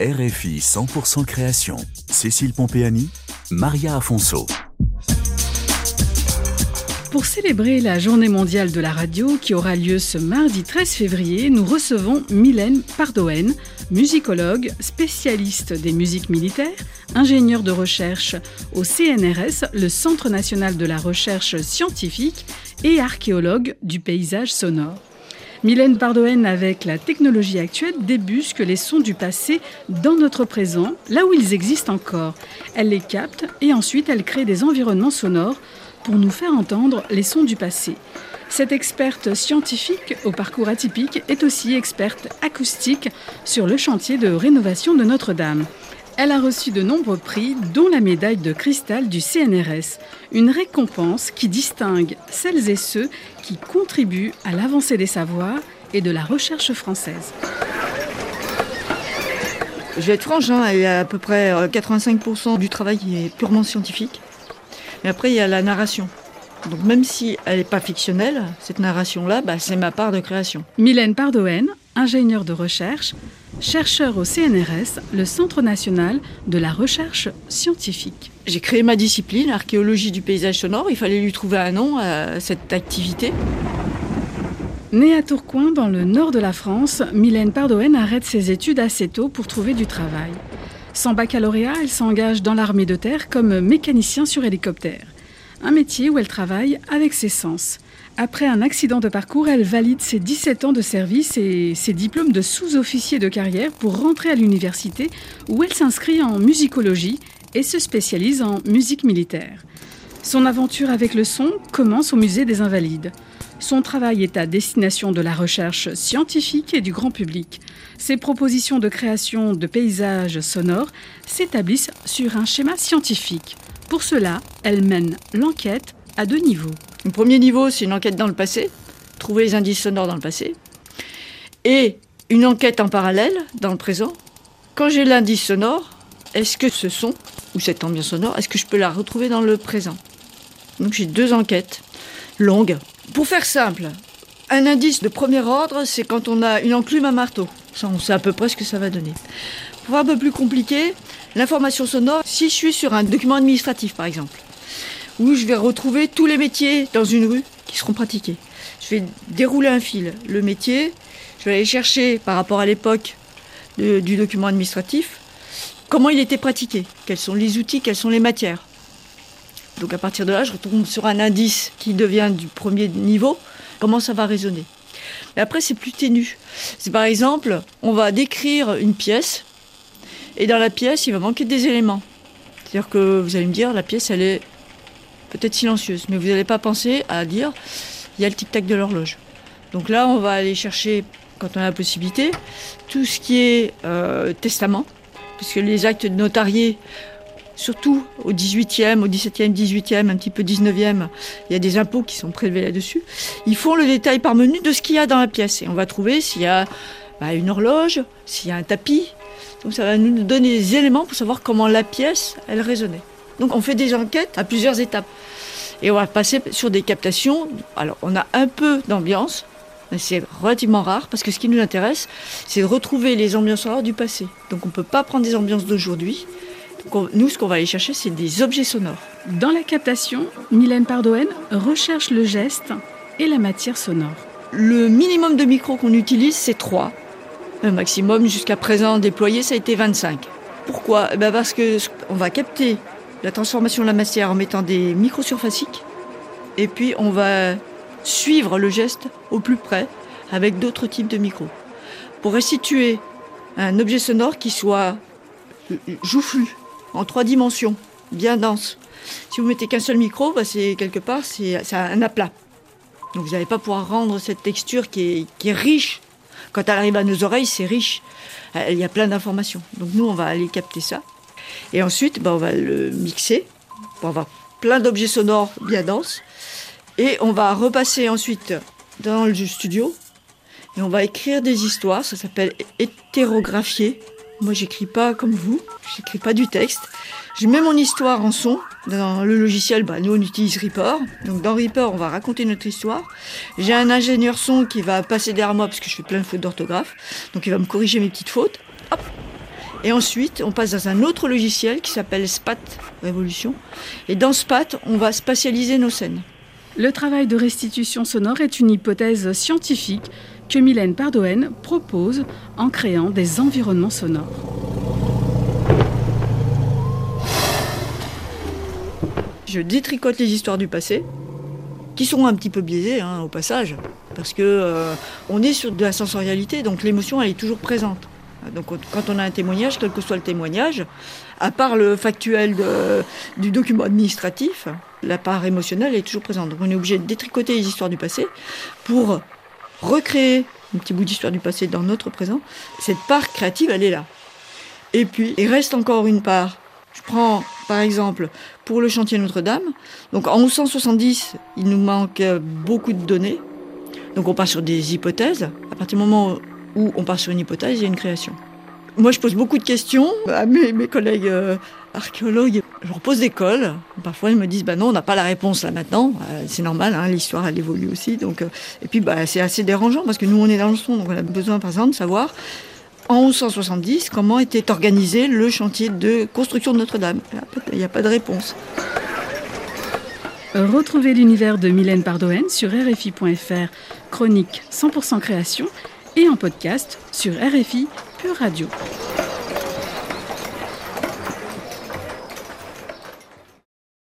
RFI 100% création. Cécile Pompéani, Maria Afonso. Pour célébrer la journée mondiale de la radio qui aura lieu ce mardi 13 février, nous recevons Mylène Pardoen, musicologue, spécialiste des musiques militaires, ingénieure de recherche au CNRS, le Centre national de la recherche scientifique, et archéologue du paysage sonore. Mylène Pardoen, avec la technologie actuelle, débusque les sons du passé dans notre présent, là où ils existent encore. Elle les capte et ensuite elle crée des environnements sonores pour nous faire entendre les sons du passé. Cette experte scientifique au parcours atypique est aussi experte acoustique sur le chantier de rénovation de Notre-Dame. Elle a reçu de nombreux prix, dont la médaille de cristal du CNRS, une récompense qui distingue celles et ceux qui contribuent à l'avancée des savoirs et de la recherche française. Je vais être franche, hein, il y a à peu près 85% du travail qui est purement scientifique. Mais après, il y a la narration. Donc même si elle n'est pas fictionnelle, cette narration-là, bah, c'est ma part de création. Mylène Pardoen, ingénieure de recherche, chercheur au CNRS, le Centre national de la recherche scientifique. J'ai créé ma discipline, archéologie du paysage sonore. Il fallait lui trouver un nom à cette activité. Née à Tourcoing, dans le nord de la France, Mylène Pardoen arrête ses études assez tôt pour trouver du travail. Sans baccalauréat, elle s'engage dans l'armée de terre comme mécanicien sur hélicoptère. Un métier où elle travaille avec ses sens. Après un accident de parcours, elle valide ses 17 ans de service et ses diplômes de sous-officier de carrière pour rentrer à l'université où elle s'inscrit en musicologie et se spécialise en musique militaire. Son aventure avec le son commence au musée des Invalides. Son travail est à destination de la recherche scientifique et du grand public. Ses propositions de création de paysages sonores s'établissent sur un schéma scientifique. Pour cela, elle mène l'enquête à deux niveaux. Le premier niveau, c'est une enquête dans le passé, trouver les indices sonores dans le passé, et une enquête en parallèle dans le présent. Quand j'ai l'indice sonore, est-ce que ce son ou cette ambiance sonore, est-ce que je peux la retrouver dans le présent? Donc j'ai deux enquêtes longues. Pour faire simple, un indice de premier ordre, c'est quand on a une enclume à marteau. Ça, on sait à peu près ce que ça va donner. Pour un peu plus compliqué, l'information sonore, si je suis sur un document administratif par exemple, où je vais retrouver tous les métiers dans une rue qui seront pratiqués. Je vais dérouler un fil. Le métier, je vais aller chercher par rapport à l'époque du document administratif, comment il était pratiqué, quels sont les outils, quelles sont les matières? Donc à partir de là, je retombe sur un indice qui devient du premier niveau, comment ça va résonner? Et après, c'est plus ténu. C'est par exemple, on va décrire une pièce, et dans la pièce, il va manquer des éléments. C'est-à-dire que vous allez me dire, la pièce, elle est peut-être silencieuse, mais vous n'allez pas penser à dire il y a le tic-tac de l'horloge. Donc là, on va aller chercher, quand on a la possibilité, tout ce qui est euh, testament, puisque les actes notariés, surtout au 18e, au 17e, 18e, un petit peu 19e, il y a des impôts qui sont prélevés là-dessus. Ils font le détail par menu de ce qu'il y a dans la pièce. Et on va trouver s'il y a bah, une horloge, s'il y a un tapis. Donc ça va nous donner des éléments pour savoir comment la pièce, elle résonnait. Donc on fait des enquêtes à plusieurs étapes. Et on va passer sur des captations. Alors on a un peu d'ambiance, mais c'est relativement rare parce que ce qui nous intéresse, c'est de retrouver les ambiances du passé. Donc on ne peut pas prendre des ambiances d'aujourd'hui. Nous, ce qu'on va aller chercher, c'est des objets sonores. Dans la captation, Mylène Pardoen recherche le geste et la matière sonore. Le minimum de micros qu'on utilise, c'est 3. Le maximum jusqu'à présent déployé, ça a été 25. Pourquoi? Eh ben Parce qu'on va capter la transformation de la matière en mettant des microsurfaciques. Et puis on va suivre le geste au plus près avec d'autres types de micros. Pour restituer un objet sonore qui soit joufflu, en trois dimensions, bien dense. Si vous mettez qu'un seul micro, bah c'est quelque part c'est un aplat. Donc vous n'allez pas pouvoir rendre cette texture qui est, riche. Quand elle arrive à nos oreilles, c'est riche. Il y a plein d'informations. Donc nous, on va aller capter ça. Et ensuite, ben, on va le mixer pour avoir plein d'objets sonores bien denses. Et on va repasser ensuite dans le studio et on va écrire des histoires. Ça s'appelle hétérographier. Moi, j'écris pas comme vous. J'écris pas du texte. Je mets mon histoire en son dans le logiciel. Bah, nous, on utilise Reaper. Donc, dans Reaper, on va raconter notre histoire. J'ai un ingénieur son qui va passer derrière moi parce que je fais plein de fautes d'orthographe. Donc, il va me corriger mes petites fautes. Hop, Et ensuite, on passe dans un autre logiciel qui s'appelle SPAT Révolution. Et dans SPAT, on va spatialiser nos scènes. Le travail de restitution sonore est une hypothèse scientifique que Mylène Pardoen propose en créant des environnements sonores. Je détricote les histoires du passé, qui sont un petit peu biaisées hein, au passage, parce que euh, on est sur de la sensorialité, donc l'émotion elle est toujours présente. Donc quand on a un témoignage, quel que soit le témoignage, à part le factuel du document administratif, la part émotionnelle est toujours présente. Donc on est obligé de détricoter les histoires du passé pour recréer un petit bout d'histoire du passé dans notre présent. Cette part créative, elle est là. Et puis, il reste encore une part. Je prends, par exemple, pour le chantier Notre-Dame. Donc en 1170, il nous manque beaucoup de données. Donc on part sur des hypothèses. À partir du moment où on part sur une hypothèse, il y a une création. Moi, je pose beaucoup de questions à mes, collègues euh, archéologues. Je leur pose des cols. Parfois, ils me disent bah non, on n'a pas la réponse là maintenant. Euh, c'est normal, hein, l'histoire elle évolue aussi. Donc, euh, et puis, bah, c'est assez dérangeant parce que nous, on est dans le son, donc on a besoin, par exemple, de savoir en 1170 comment était organisé le chantier de construction de Notre-Dame. Il n'y a pas de réponse. Retrouvez l'univers de Mylène Pardoen sur RFI.fr, chronique 100% création et en podcast sur RFI Pure Radio.